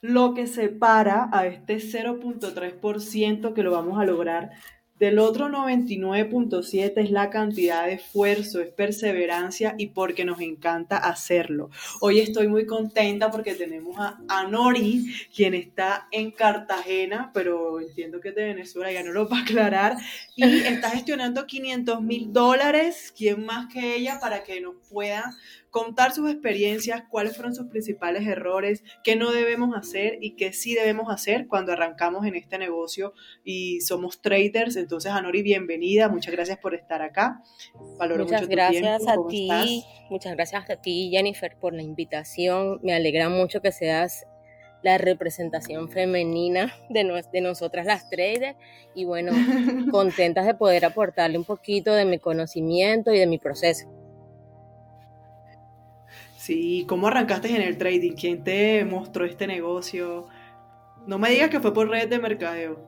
lo que separa a este 0.3% que lo vamos a lograr del otro 99.7 es la cantidad de esfuerzo, es perseverancia y porque nos encanta hacerlo. Hoy estoy muy contenta porque tenemos a Anori, quien está en Cartagena, pero entiendo que es de Venezuela, ya no lo va a aclarar, y está gestionando 500 mil dólares, ¿quién más que ella para que nos pueda contar sus experiencias, cuáles fueron sus principales errores, qué no debemos hacer y qué sí debemos hacer cuando arrancamos en este negocio y somos traders. Entonces, Anori, bienvenida, muchas gracias por estar acá. Valoro muchas gracias a ti, muchas gracias a ti, Jennifer, por la invitación. Me alegra mucho que seas la representación femenina de, de nosotras las traders y bueno, contentas de poder aportarle un poquito de mi conocimiento y de mi proceso. Sí, ¿cómo arrancaste en el trading? ¿Quién te mostró este negocio? No me digas que fue por redes de mercadeo.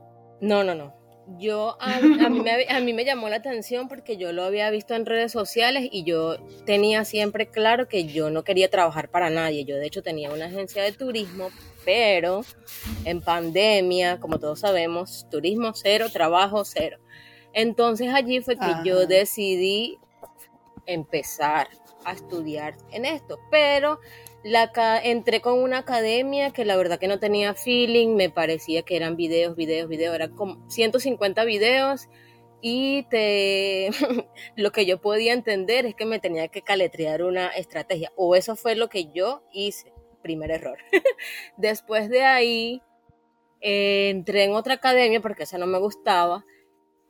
No, no, no. Yo, a, mí me, a, mí me, llamó la atención porque yo lo había visto en redes sociales y yo tenía siempre claro que yo no quería trabajar para nadie. Yo de hecho tenía una agencia de turismo, pero en pandemia, como todos sabemos, turismo cero, trabajo cero. Entonces allí fue que yo decidí empezar a estudiar en esto, pero la, entré con una academia que la verdad que no tenía feeling, me parecía que eran videos, videos, videos, eran como 150 videos y te, lo que yo podía entender es que me tenía que caletrear una estrategia, o eso fue lo que yo hice, primer error. Después de ahí, eh, entré en otra academia porque esa no me gustaba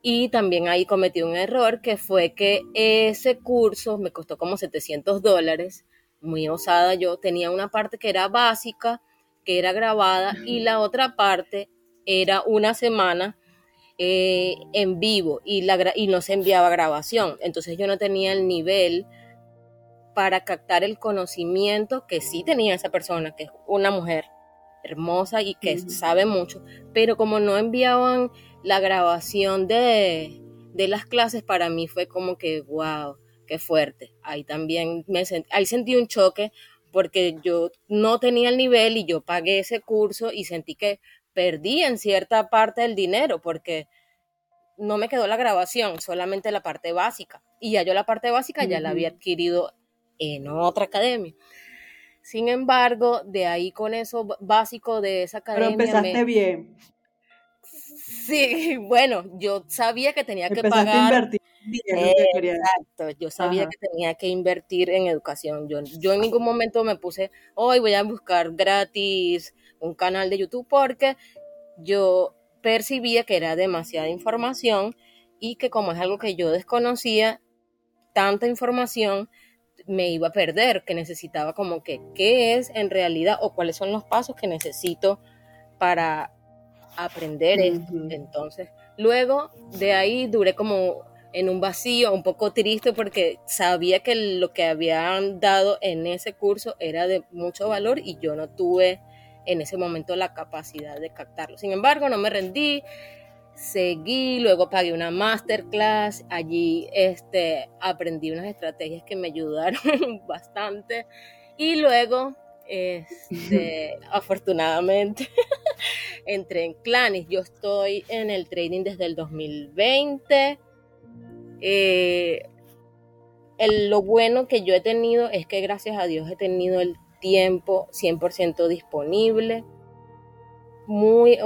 y también ahí cometí un error que fue que ese curso me costó como 700 dólares, muy osada yo. Tenía una parte que era básica, que era grabada, y la otra parte era una semana eh, en vivo y, la, y no se enviaba grabación. Entonces yo no tenía el nivel para captar el conocimiento que sí tenía esa persona, que es una mujer hermosa y que sabe mucho, pero como no enviaban la grabación de, las clases para mí fue como que, wow, qué fuerte. Ahí también me sentí, ahí sentí un choque porque yo no tenía el nivel y yo pagué ese curso y sentí que perdí en cierta parte del dinero porque no me quedó la grabación, solamente la parte básica. Y ya yo la parte básica ya la había adquirido en otra academia. Sin embargo, de ahí con eso básico de esa academia. Pero empezaste bien. Sí, bueno, yo sabía que tenía que pagar. Exacto, yo sabía que tenía que invertir en educación. Yo, yo en ningún momento me puse, hoy voy a buscar gratis un canal de YouTube porque yo percibía que era demasiada información y que como es algo que yo desconocía, tanta información me iba a perder, que necesitaba como que qué es en realidad o cuáles son los pasos que necesito para aprender esto. Entonces, luego de ahí duré como en un vacío, un poco triste porque sabía que lo que habían dado en ese curso era de mucho valor y yo no tuve en ese momento la capacidad de captarlo. Sin embargo, no me rendí, seguí, luego pagué una masterclass, allí este, aprendí unas estrategias que me ayudaron bastante y luego este, afortunadamente entré en clanes. Yo estoy en el trading desde el 2020. Eh, lo bueno que yo he tenido es que gracias a Dios he tenido el tiempo 100% disponible. Muy,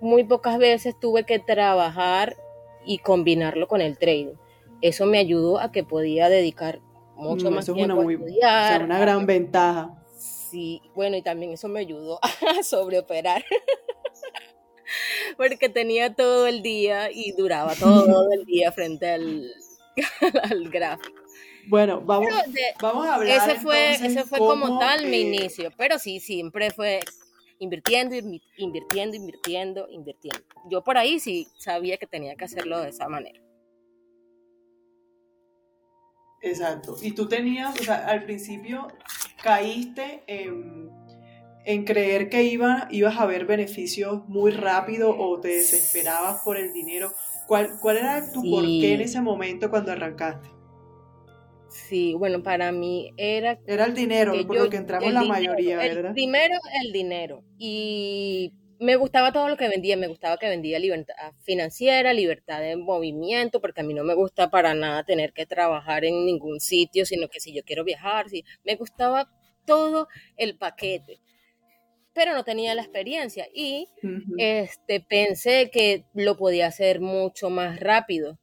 muy pocas veces tuve que trabajar y combinarlo con el trading. Eso me ayudó a que podía dedicar mucho mm, más tiempo una a estudiar. una gran ventaja. Sí, bueno, y también eso me ayudó a sobreoperar. Porque tenía todo el día y duraba todo el día frente al, al gráfico. Bueno, vamos, vamos a hablar. Ese fue, ese fue como tal mi inicio, pero sí, siempre fue invirtiendo, invirtiendo, invirtiendo, invirtiendo. Yo por ahí sí sabía que tenía que hacerlo de esa manera. Exacto. Y tú tenías, o sea, al principio caíste en, creer que iba, ibas a ver beneficios muy rápido o te desesperabas por el dinero. ¿Cuál, cuál era tu porqué en ese momento cuando arrancaste? Sí, bueno, para mí era... Era el dinero, por lo que entramos la mayoría, ¿verdad? primero, el dinero. Y me gustaba todo lo que vendía, me gustaba que vendía libertad financiera, libertad de movimiento, porque a mí no me gusta para nada tener que trabajar en ningún sitio, sino que si yo quiero viajar, sí, me gustaba todo el paquete, pero no tenía la experiencia y este, pensé que lo podía hacer mucho más rápido.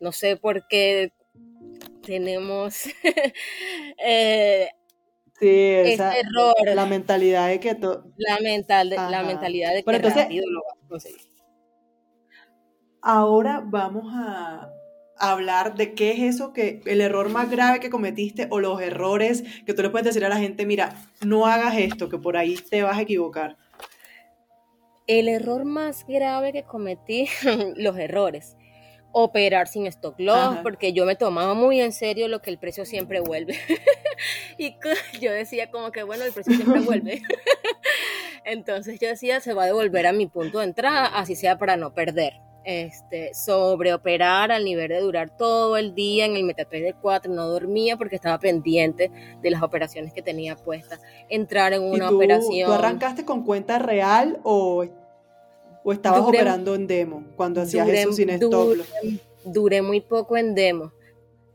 No sé por qué tenemos eh, Sí, esa, error. La mentalidad de que todo. La, mental, la mentalidad de que rápido lo vas a conseguir. Ahora vamos a hablar de qué es eso que el error más grave que cometiste o los errores que tú le puedes decir a la gente, mira, no hagas esto, que por ahí te vas a equivocar. El error más grave que cometí, los errores operar sin stock loss, porque yo me tomaba muy en serio lo que el precio siempre vuelve. y yo decía como que, bueno, el precio siempre vuelve. Entonces yo decía, se va a devolver a mi punto de entrada, así sea para no perder. Este, operar al nivel de durar todo el día en el MetaTrader 4, no dormía porque estaba pendiente de las operaciones que tenía puestas. Entrar en una operación. ¿Tú arrancaste con cuenta real o ¿O estabas operando en demo cuando hacías eso sin stop Duré muy poco en demo.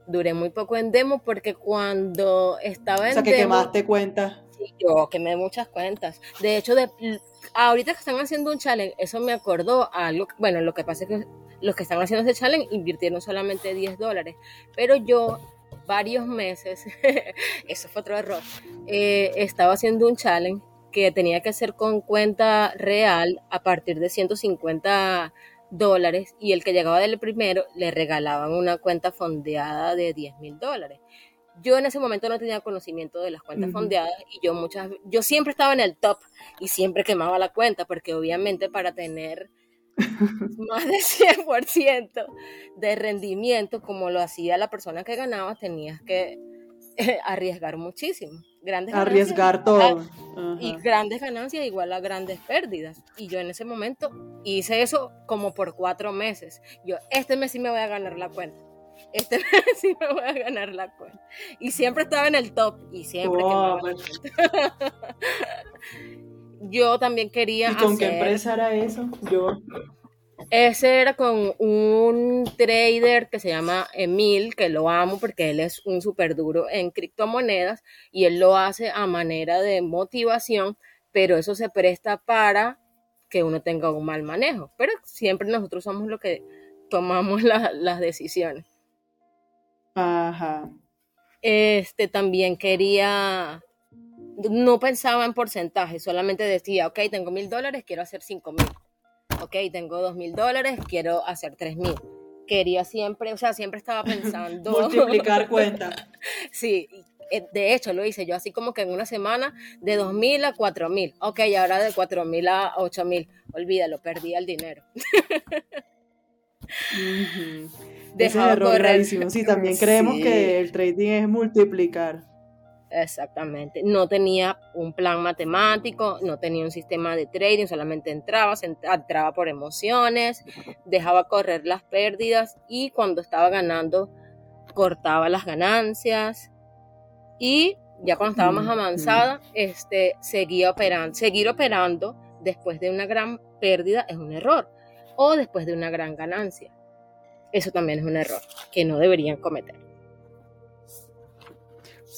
Duré muy poco en demo porque cuando estaba en demo... O sea, que quemaste cuentas. Sí, yo quemé muchas cuentas. De hecho, de, ahorita que están haciendo un challenge, eso me acordó a algo... Bueno, lo que pasa es que los que están haciendo ese challenge invirtieron solamente 10 dólares. Pero yo varios meses, eso fue otro error, eh, estaba haciendo un challenge que tenía que hacer con cuenta real a partir de 150 dólares y el que llegaba del primero le regalaban una cuenta fondeada de 10 mil dólares. Yo en ese momento no tenía conocimiento de las cuentas fondeadas y yo muchas yo siempre estaba en el top y siempre quemaba la cuenta porque obviamente para tener más de 100% de rendimiento como lo hacía la persona que ganaba tenías que arriesgar muchísimo. Grandes arriesgar todo. Y grandes ganancias igual a grandes pérdidas. Y yo en ese momento hice eso como por cuatro meses. Yo, este mes sí me voy a ganar la cuenta. Este mes sí me voy a ganar la cuenta. Y siempre estaba en el top. Y siempre Yo también quería. ¿Y con qué empresa era eso? Yo. Ese era con un trader que se llama Emil, que lo amo porque él es un súper duro en criptomonedas y él lo hace a manera de motivación, pero eso se presta para que uno tenga un mal manejo. Pero siempre nosotros somos los que tomamos las decisiones. Ajá. Este también quería, no pensaba en porcentaje, solamente decía, ok, tengo mil dólares, quiero hacer cinco mil ok, tengo dos mil dólares, quiero hacer tres mil. Quería siempre, o sea, siempre estaba pensando... Multiplicar cuentas. sí, eh, de hecho lo hice yo así como que en una semana de dos mil a cuatro mil. Ok, ahora de cuatro mil a ocho mil. Olvídalo, perdí el dinero. Ese error rarísimo. Sí, también creemos que el trading es multiplicar. Exactamente. No tenía un plan matemático, no tenía un sistema de trading, solamente entraba, entraba por emociones, dejaba correr las pérdidas y cuando estaba ganando cortaba las ganancias y ya cuando estaba más avanzada, este, seguía operando. Seguir operando después de una gran pérdida es un error o después de una gran ganancia. Eso también es un error que no deberían cometer.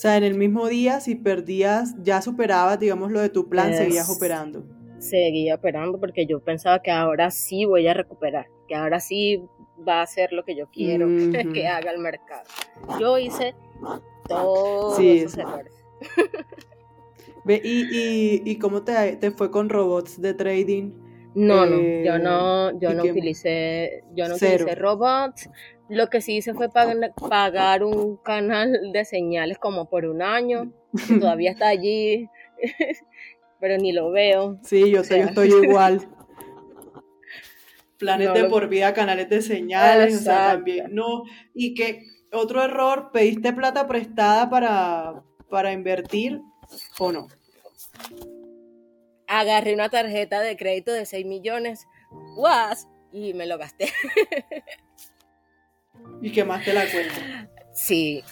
O sea, en el mismo día, si perdías, ya superabas, digamos, lo de tu plan, seguías operando. Seguía operando porque yo pensaba que ahora sí voy a recuperar, que ahora sí va a ser lo que yo quiero que haga el mercado. Yo hice todos esos errores. ¿y, y, cómo te, te, fue con robots de trading? No, no, yo no, yo no utilicé, yo no utilicé robots, lo que sí hice fue pagar un canal de señales como por un año, todavía está allí, pero ni lo veo. Sí, yo, sé, yo estoy igual. Planes de por vida, canales de señales, o sea, también. No, y que otro error, pediste plata prestada para, para invertir o no. Agarré una tarjeta de crédito de 6 millones, guas, y me lo gasté. Y quemaste la cuenta. Sí.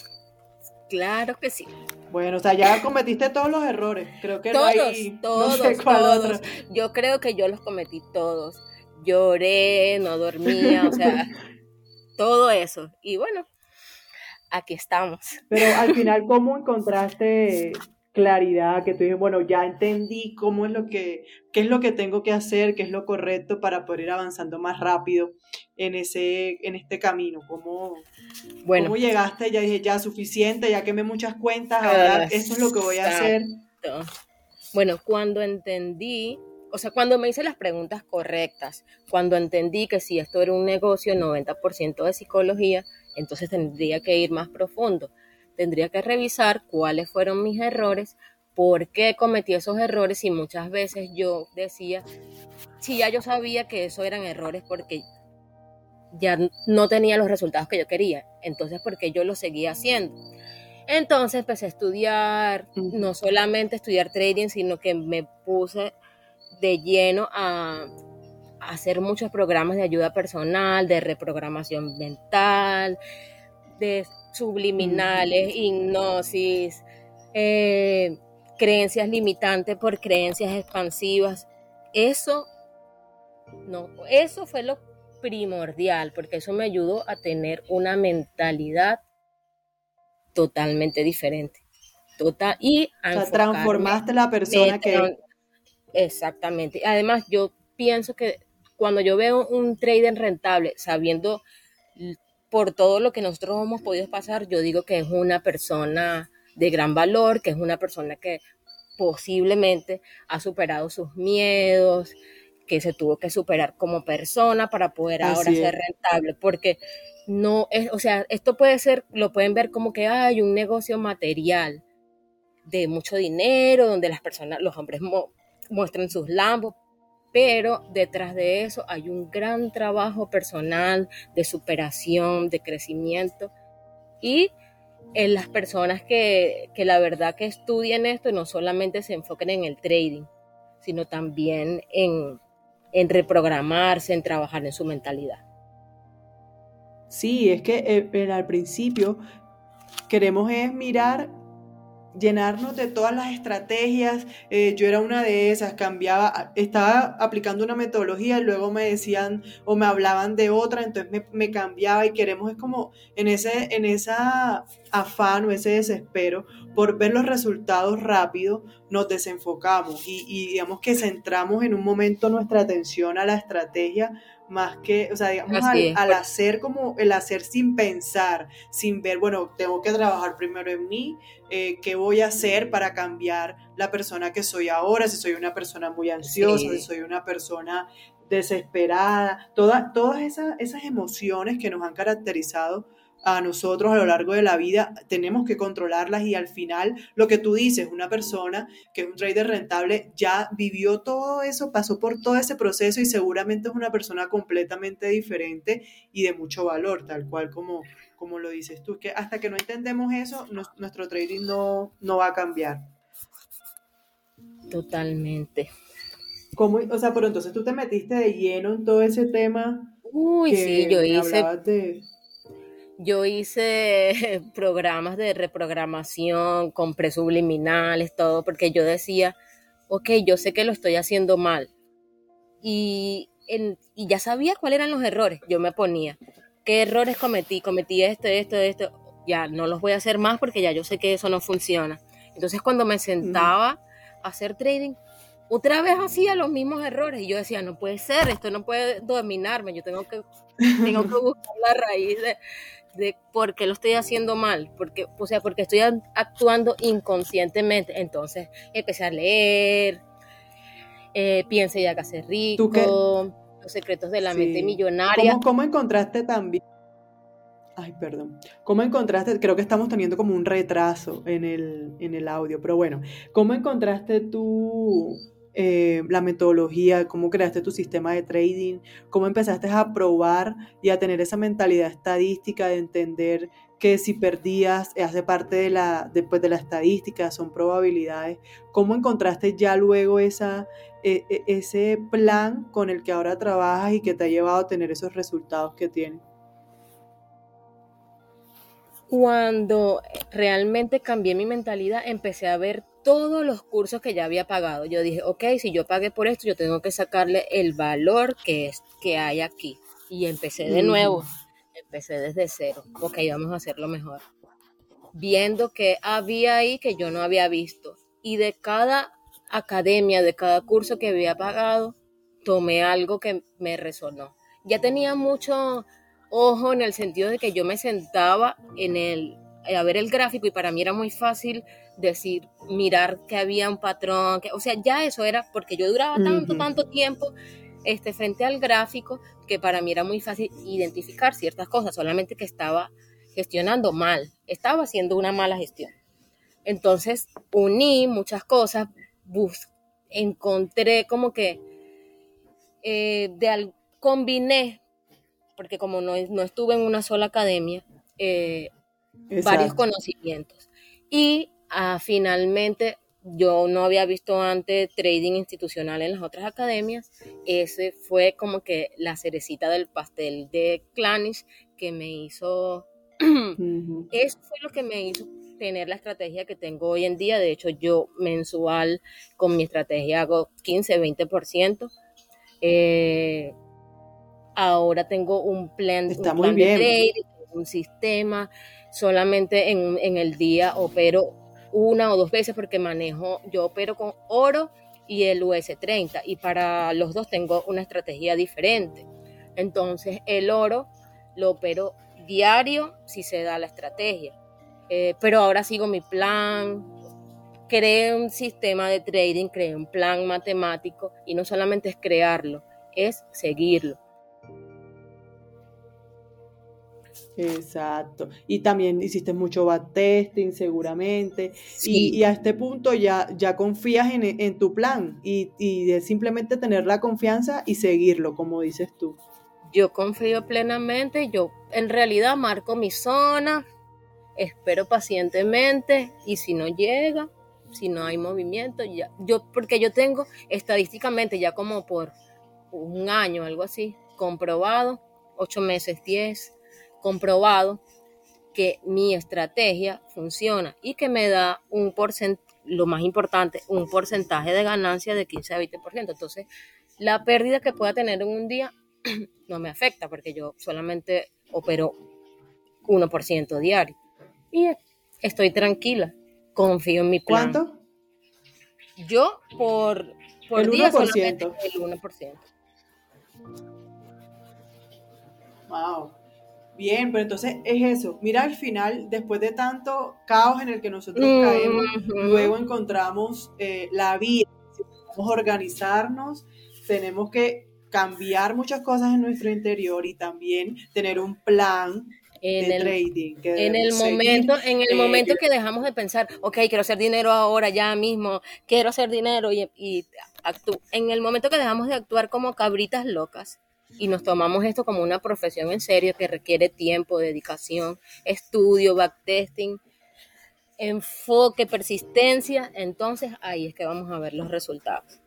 Claro que sí. Bueno, o sea, ya cometiste todos los errores. Creo que todos, no hay, todos, todos. Yo creo que yo los cometí todos. Lloré, no dormía, o sea, todo eso. Y bueno, aquí estamos. Pero al final, ¿cómo encontraste claridad, que tú dices, bueno, ya entendí cómo es lo que, qué es lo que tengo que hacer, qué es lo correcto para poder ir avanzando más rápido en ese, en este camino. ¿Cómo, bueno, ¿cómo llegaste? Ya dije, ya suficiente, ya quemé muchas cuentas, ahora esto es lo que voy a hacer. Bueno, cuando entendí, o sea, cuando me hice las preguntas correctas, cuando entendí que si esto era un negocio 90% de psicología, entonces tendría que ir más profundo tendría que revisar cuáles fueron mis errores, por qué cometí esos errores y muchas veces yo decía, si ya yo sabía que eso eran errores porque ya no tenía los resultados que yo quería, entonces porque yo lo seguía haciendo. Entonces empecé a estudiar, no solamente estudiar trading, sino que me puse de lleno a, a hacer muchos programas de ayuda personal, de reprogramación mental, de subliminales, hipnosis, eh, creencias limitantes por creencias expansivas. Eso, no, eso fue lo primordial, porque eso me ayudó a tener una mentalidad totalmente diferente. Total, y transformaste la persona que... Exactamente. Además, yo pienso que cuando yo veo un trader rentable, sabiendo por todo lo que nosotros hemos podido pasar, yo digo que es una persona de gran valor, que es una persona que posiblemente ha superado sus miedos, que se tuvo que superar como persona para poder ahora ser rentable, porque no es, o sea, esto puede ser, lo pueden ver como que hay un negocio material de mucho dinero, donde las personas, los hombres muestran sus lambos, pero detrás de eso hay un gran trabajo personal de superación, de crecimiento y en las personas que, la verdad que estudian esto no solamente se enfoquen en el trading, sino también en, en reprogramarse, en trabajar en su mentalidad. Sí, es que eh, al principio queremos es mirar llenarnos de todas las estrategias. Eh, yo era una de esas, cambiaba, estaba aplicando una metodología y luego me decían o me hablaban de otra, entonces me, cambiaba y queremos es como en ese en esa afán o ese desespero por ver los resultados rápido, nos desenfocamos y, y digamos que centramos en un momento nuestra atención a la estrategia más que, o sea, digamos, al, hacer como el hacer sin pensar, sin ver, bueno, tengo que trabajar primero en mí, eh, qué voy a hacer para cambiar la persona que soy ahora, si soy una persona muy ansiosa, si soy una persona desesperada, todas todas esas, esas emociones que nos han caracterizado a nosotros a lo largo de la vida, tenemos que controlarlas y al final lo que tú dices, una persona que es un trader rentable ya vivió todo eso, pasó por todo ese proceso y seguramente es una persona completamente diferente y de mucho valor, tal cual como, como lo dices tú, que hasta que no entendemos eso, nuestro trading no, no va a cambiar. Totalmente. ¿Cómo, o sea, pero entonces tú te metiste de lleno en todo ese tema. Uy, sí, yo hice yo hice programas de reprogramación, con presubliminales, todo, porque yo decía, ok, yo sé que lo estoy haciendo mal. Y, y ya sabía cuáles eran los errores. Yo me ponía, ¿qué errores cometí? Cometí esto, esto, esto. Ya no los voy a hacer más porque ya yo sé que eso no funciona. Entonces cuando me sentaba a hacer trading, otra vez hacía los mismos errores y yo decía, no puede ser, esto no puede dominarme, yo tengo que, tengo que buscar la raíz de, de por qué lo estoy haciendo mal, porque, o sea, porque estoy actuando inconscientemente. Entonces empecé a leer, eh, Piense ya que hace rico, Los secretos de la mente millonaria. ¿Cómo, ¿Cómo, encontraste también? Ay, perdón. ¿Cómo encontraste? Creo que estamos teniendo como un retraso en el, en el audio, pero bueno, ¿cómo encontraste tú eh, la metodología, cómo creaste tu sistema de trading, cómo empezaste a probar y a tener esa mentalidad estadística de entender que si perdías eh, hace parte de la, después de la estadística, son probabilidades. ¿Cómo encontraste ya luego esa, e, e, ese plan con el que ahora trabajas y que te ha llevado a tener esos resultados que tienes? cuando realmente cambié mi mentalidad, empecé a ver todos los cursos que ya había pagado. Yo dije, ok, si yo pagué por esto, yo tengo que sacarle el valor que, es, que hay aquí. Y empecé de nuevo, empecé desde cero. Ok, vamos a hacerlo mejor. Viendo que había ahí que yo no había visto. Y de cada academia, de cada curso que había pagado, tomé algo que me resonó. Ya tenía mucho ojo en el sentido de que yo me sentaba en el, a ver el gráfico y para mí era muy fácil decir, mirar que había un patrón, que, o sea, ya eso era porque yo duraba tanto, tanto tiempo este, frente al gráfico que para mí era muy fácil identificar ciertas cosas, solamente que estaba gestionando mal, estaba haciendo una mala gestión. Entonces uní muchas cosas, bus, encontré como que eh, de, combiné porque como no, no estuve en una sola academia, eh, varios conocimientos. Y ah, finalmente yo no había visto antes trading institucional en las otras academias. Ese fue como que la cerecita del pastel de Clanish que me hizo, eso fue lo que me hizo tener la estrategia que tengo hoy en día. De hecho, yo mensual con mi estrategia hago 15, 20%. Eh, ahora tengo un plan, Está un muy bien. de trading, un sistema, solamente en, en, el día opero una o dos veces porque manejo, yo opero con oro y el US30 y para los dos tengo una estrategia diferente. Entonces el oro lo opero diario si se da la estrategia. Eh, pero ahora sigo mi plan, creé un sistema de trading, creé un plan matemático y no solamente es crearlo, es seguirlo. Exacto. Y también hiciste mucho backtesting seguramente. Sí. Y, y, a este punto ya, ya confías en, en tu plan y, y, de simplemente tener la confianza y seguirlo, como dices tú. Yo confío plenamente, yo en realidad marco mi zona, espero pacientemente y si no llega, si no hay movimiento, ya, yo, porque yo tengo estadísticamente ya como por un año, algo así, comprobado, ocho meses, diez, comprobado que mi estrategia funciona y que me da un porcentaje, lo más importante, un porcentaje de ganancia de 15 a 20%. Entonces, la pérdida que pueda tener en un día no me afecta porque yo solamente opero 1% diario. Y estoy tranquila, confío en mi plan. ¿Cuánto? Yo por, por el día 1%. solamente el 1%. Wow. Bien, pero entonces es eso. Mira, al final, después de tanto caos en el que nosotros caemos, luego encontramos eh, la vida. Si queremos organizarnos, tenemos que cambiar muchas cosas en nuestro interior y también tener un plan En de el, trading. Que en el seguir. momento, en el Eh, momento que dejamos de pensar, ok, quiero hacer dinero ahora, ya mismo, quiero hacer dinero y, y actú- en el momento que dejamos de actuar como cabritas locas y nos tomamos esto como una profesión en serio que requiere tiempo, dedicación, estudio, backtesting, enfoque, persistencia, entonces ahí es que vamos a ver los resultados.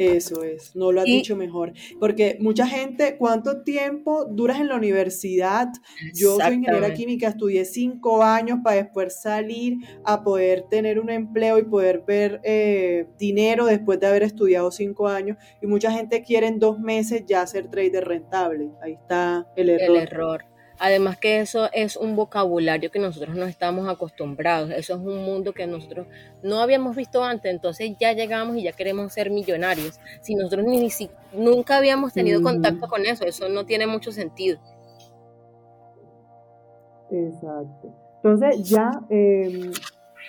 Eso es, no lo has Y- dicho mejor. Porque mucha gente, ¿cuánto tiempo duras en la universidad? Yo soy ingeniera química, estudié cinco años para después salir a poder tener un empleo y poder ver eh, dinero después de haber estudiado cinco años. Y mucha gente quiere en dos meses ya ser trader rentable. Ahí está el El error. Además que eso es un vocabulario que nosotros no estamos acostumbrados. Eso es un mundo que nosotros no habíamos visto antes. Entonces ya llegamos y ya queremos ser millonarios. Si nosotros ni, si- nunca habíamos tenido contacto con eso, eso no tiene mucho sentido. Exacto. Entonces ya, eh,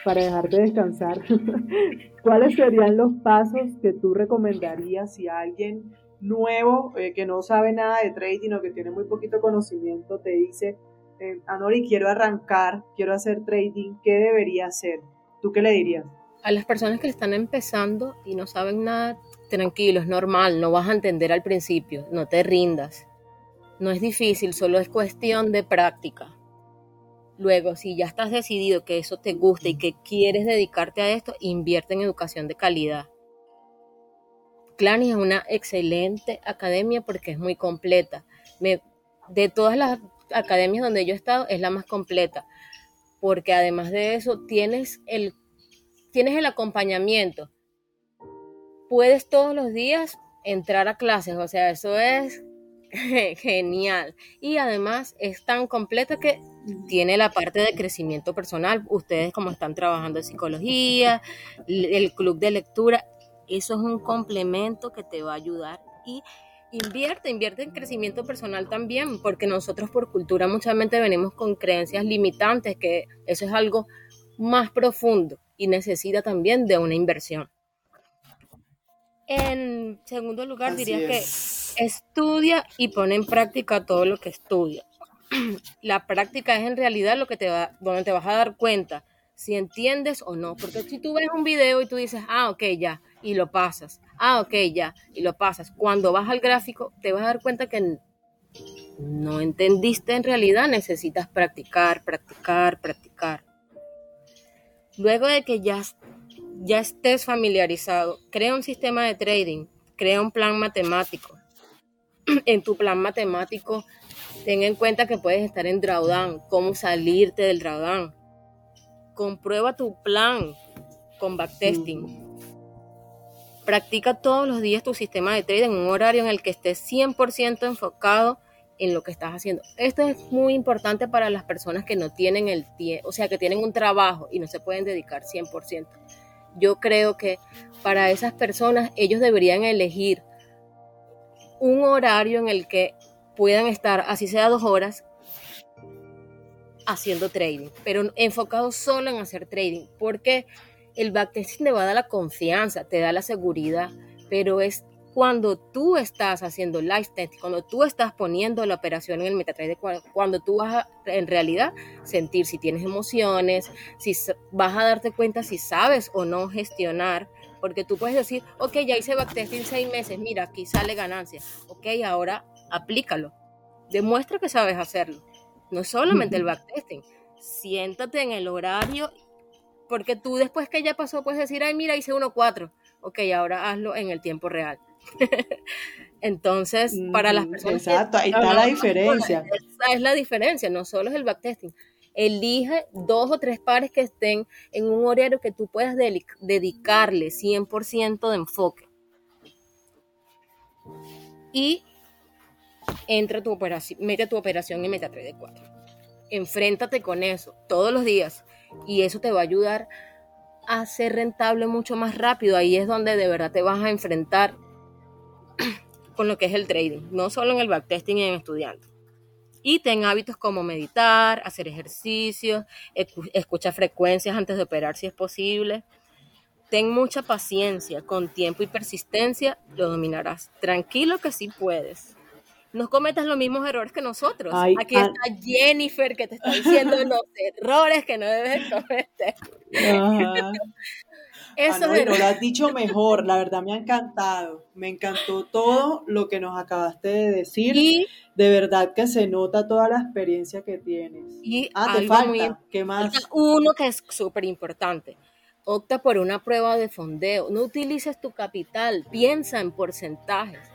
para dejarte descansar, ¿cuáles serían los pasos que tú recomendarías si alguien nuevo eh, que no sabe nada de trading o que tiene muy poquito conocimiento te dice, eh, Anori, quiero arrancar, quiero hacer trading, ¿qué debería hacer? ¿Tú qué le dirías? A las personas que están empezando y no saben nada, tranquilo, es normal, no vas a entender al principio, no te rindas. No es difícil, solo es cuestión de práctica. Luego, si ya estás decidido que eso te gusta y que quieres dedicarte a esto, invierte en educación de calidad. Clanis es una excelente academia porque es muy completa. De todas las academias donde yo he estado, es la más completa, porque además de eso tienes el, tienes el acompañamiento. Puedes todos los días entrar a clases, o sea, eso es genial. Y además es tan completa que tiene la parte de crecimiento personal. Ustedes como están trabajando en psicología, el club de lectura, eso es un complemento que te va a ayudar y invierte, invierte en crecimiento personal también, porque nosotros por cultura muchas veces venimos con creencias limitantes, que eso es algo más profundo y necesita también de una inversión. En segundo lugar, diría que estudia y pone en práctica todo lo que estudia. La práctica es en realidad lo que te va, donde te vas a dar cuenta si entiendes o no. Porque si tú ves un video y tú dices, ah, ok, ya, y lo pasas, ah, ok, ya, y lo pasas. Cuando vas al gráfico, te vas a dar cuenta que no entendiste en realidad, necesitas practicar, practicar, practicar. Luego de que ya, ya estés familiarizado, crea un sistema de trading, crea un plan matemático. en tu plan matemático, ten en cuenta que puedes estar en drawdown, cómo salirte del drawdown. Comprueba tu plan con backtesting. Practica todos los días tu sistema de trading en un horario en el que estés 100% enfocado en lo que estás haciendo. Esto es muy importante para las personas que no tienen el tiempo, o sea, que tienen un trabajo y no se pueden dedicar 100%. Yo creo que para esas personas ellos deberían elegir un horario en el que puedan estar, así sea dos horas, haciendo trading, pero enfocado solo en hacer trading, porque el backtesting te va a dar la confianza, te da la seguridad, pero es cuando tú estás haciendo live testing, cuando tú estás poniendo la operación en el MetaTrader, cuando tú vas a en realidad sentir si tienes emociones, si vas a darte cuenta si sabes o no gestionar porque tú puedes decir, ok, ya hice backtesting seis meses, mira, aquí sale ganancia. Ok, ahora aplícalo. Demuestra que sabes hacerlo. No solamente el backtesting. Siéntate en el horario, porque tú después que ya pasó puedes decir, ay, mira, hice 1.4. Ok, ahora hazlo en el tiempo real. Entonces, para las personas. Exacto, ahí está la diferencia. Esa es la diferencia, no solo es el backtesting. Elige dos o tres pares que estén en un horario que tú puedas dedicarle 100% de enfoque. Y entra tu operación, mete tu operación en MetaTrader 4. Enfréntate con eso todos los días y eso te va a ayudar a ser rentable mucho más rápido. Ahí es donde de verdad te vas a enfrentar con lo que es el trading, no solo en el backtesting y en estudiante. Y ten hábitos como meditar, hacer ejercicios, escucha frecuencias antes de operar si es posible. Ten mucha paciencia, con tiempo y persistencia lo dominarás. Tranquilo que sí puedes. No cometas los mismos errores que nosotros. Aquí ah. está Jennifer que te está diciendo los errores que no debes cometer. Eso ah, lo has dicho mejor, la verdad me ha encantado. Me encantó todo lo que nos acabaste de decir. Y de verdad que se nota toda la experiencia que tienes. Y ah, te falta. ¿Qué más? Uno que es súper importante. Opta por una prueba de fondeo. No utilices tu capital. Piensa en porcentajes.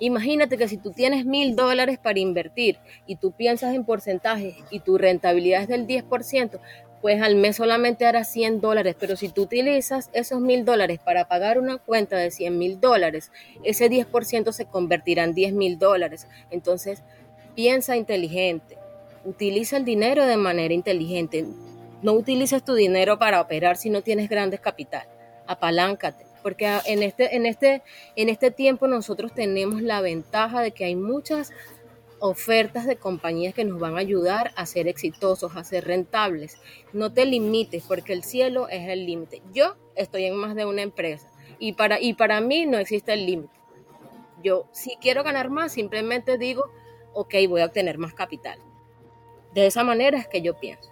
Imagínate que si tú tienes mil dólares para invertir y tú piensas en porcentajes y tu rentabilidad es del 10%, pues al mes solamente hará 100 dólares, pero si tú utilizas esos mil dólares para pagar una cuenta de 100 mil dólares, ese 10% se convertirá en 10 mil dólares. Entonces, piensa inteligente, utiliza el dinero de manera inteligente, no utilices tu dinero para operar si no tienes grandes capital, apaláncate. Porque en este, en, este, en este tiempo nosotros tenemos la ventaja de que hay muchas ofertas de compañías que nos van a ayudar a ser exitosos, a ser rentables. No te limites porque el cielo es el límite. Yo estoy en más de una empresa y para, y para mí no existe el límite. Yo si quiero ganar más, simplemente digo, ok, voy a obtener más capital. De esa manera es que yo pienso.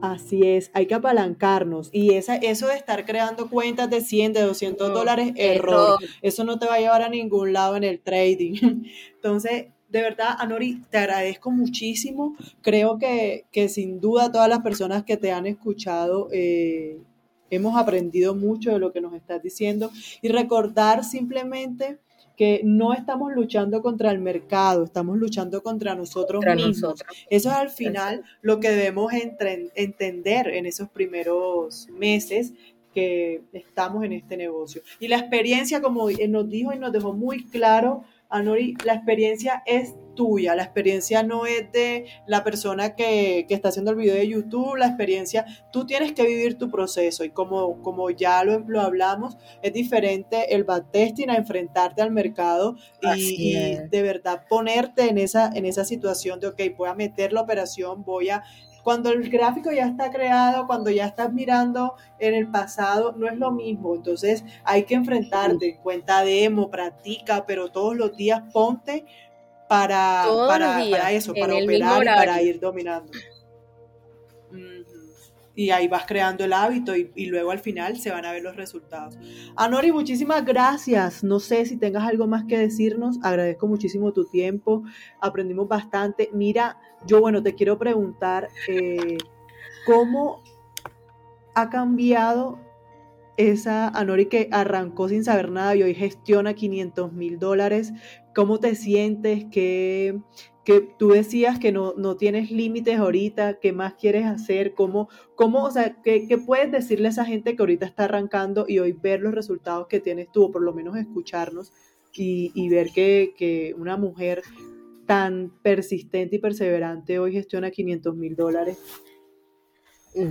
Así es, hay que apalancarnos. Y esa, eso de estar creando cuentas de 100, de 200 dólares, error. Eso no te va a llevar a ningún lado en el trading. Entonces, de verdad, Anori, te agradezco muchísimo. Creo que, sin duda todas las personas que te han escuchado eh, hemos aprendido mucho de lo que nos estás diciendo. Y recordar simplemente que no estamos luchando contra el mercado, estamos luchando contra nosotros mismos. Eso es al final lo que debemos entender en esos primeros meses que estamos en este negocio. Y la experiencia, como nos dijo y nos dejó muy claro, Anori, la experiencia es tuya, la experiencia no es de la persona que, está haciendo el video de YouTube, la experiencia, tú tienes que vivir tu proceso y como, como ya lo, lo hablamos, es diferente el backtesting a enfrentarte al mercado y, de verdad ponerte en esa, en esa situación de, ok, voy a meter la operación, voy a cuando el gráfico ya está creado, cuando ya estás mirando en el pasado, no es lo mismo. Entonces hay que enfrentarte, cuenta demo, practica, pero todos los días ponte para, para, eso, para operar y para ir dominando. Y ahí vas creando el hábito y, y, luego al final se van a ver los resultados. Anori, muchísimas gracias. No sé si tengas algo más que decirnos. Agradezco muchísimo tu tiempo. Aprendimos bastante. Mira, yo bueno, te quiero preguntar eh, cómo ha cambiado esa Anori que arrancó sin saber nada y hoy gestiona 500 mil dólares. ¿Cómo te sientes? ¿Qué, que tú decías que no, tienes límites ahorita? ¿Qué más quieres hacer? ¿Cómo, cómo o sea, ¿qué, puedes decirle a esa gente que ahorita está arrancando y hoy ver los resultados que tienes tú, o por lo menos escucharnos y, ver que, que, una mujer tan persistente y perseverante hoy gestiona 500 mil dólares?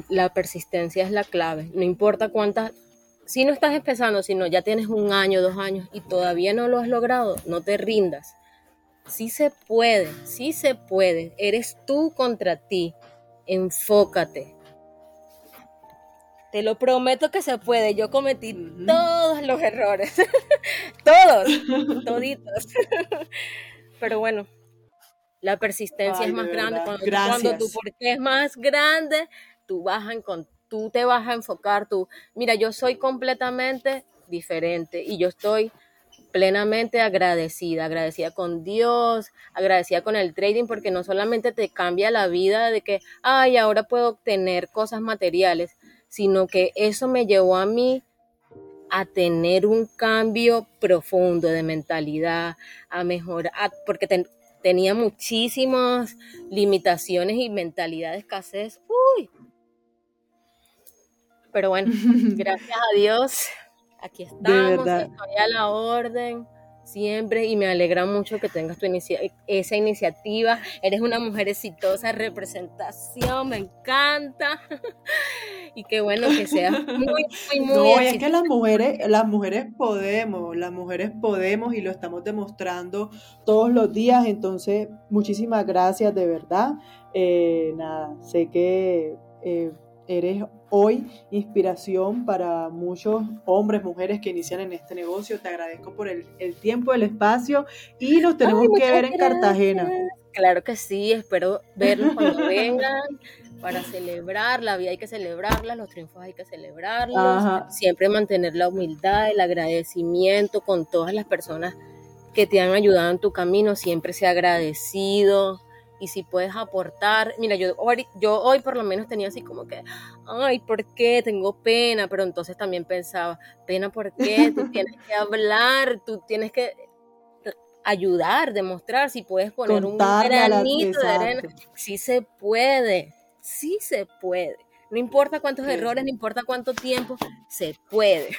La persistencia es la clave. No importa cuántas si no estás empezando, sino ya tienes un año, dos años y todavía no lo has logrado, no te rindas. Sí se puede, sí se puede. Eres tú contra ti. Enfócate. Te lo prometo que se puede. Yo cometí todos los errores. todos, toditos. Pero bueno, la persistencia es más grande. Cuando, cuando, tu porqué es más grande, tú vas a tú te vas a enfocar, tú, mira, yo soy completamente diferente y yo estoy plenamente agradecida, agradecida con Dios, agradecida con el trading, porque no solamente te cambia la vida de que, ay, ahora puedo obtener cosas materiales, sino que eso me llevó a mí a tener un cambio profundo de mentalidad, a mejorar, porque tenía muchísimas limitaciones y mentalidad de escasez. Uy, pero bueno, gracias a Dios, aquí estamos, estoy a la orden siempre y me alegra mucho que tengas tu esa iniciativa. Eres una mujer exitosa, representación, me encanta. y qué bueno que seas muy, muy, muy No, es que las mujeres, las mujeres podemos, las mujeres podemos y lo estamos demostrando todos los días. Entonces, muchísimas gracias de verdad. Eh, nada, sé que eh, eres hoy inspiración para muchos hombres, mujeres que inician en este negocio. Te agradezco por el, tiempo, el espacio y nos tenemos que ver en Cartagena. Claro que sí, espero verlos cuando vengan para celebrar, la vida hay que celebrarla, los triunfos hay que celebrarlos, siempre mantener la humildad, el agradecimiento con todas las personas que te han ayudado en tu camino, siempre sea agradecido, y si puedes aportar, mira, yo hoy, yo hoy por lo menos tenía así como que, ay, ¿por qué? Tengo pena, pero entonces también pensaba, pena, ¿por qué? Tú tienes que hablar, tú tienes que ayudar, demostrar, si puedes poner un granito de arena, sí se puede, sí se puede. No importa cuántos errores, no importa cuánto tiempo, se puede.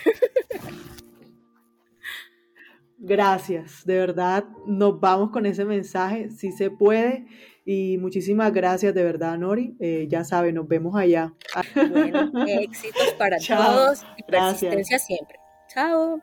Gracias, de verdad, nos vamos con ese mensaje, si se puede. Y muchísimas gracias de verdad, Nori. Eh, ya saben, nos vemos allá. Bueno, éxitos para todos y persistencia siempre. Chao.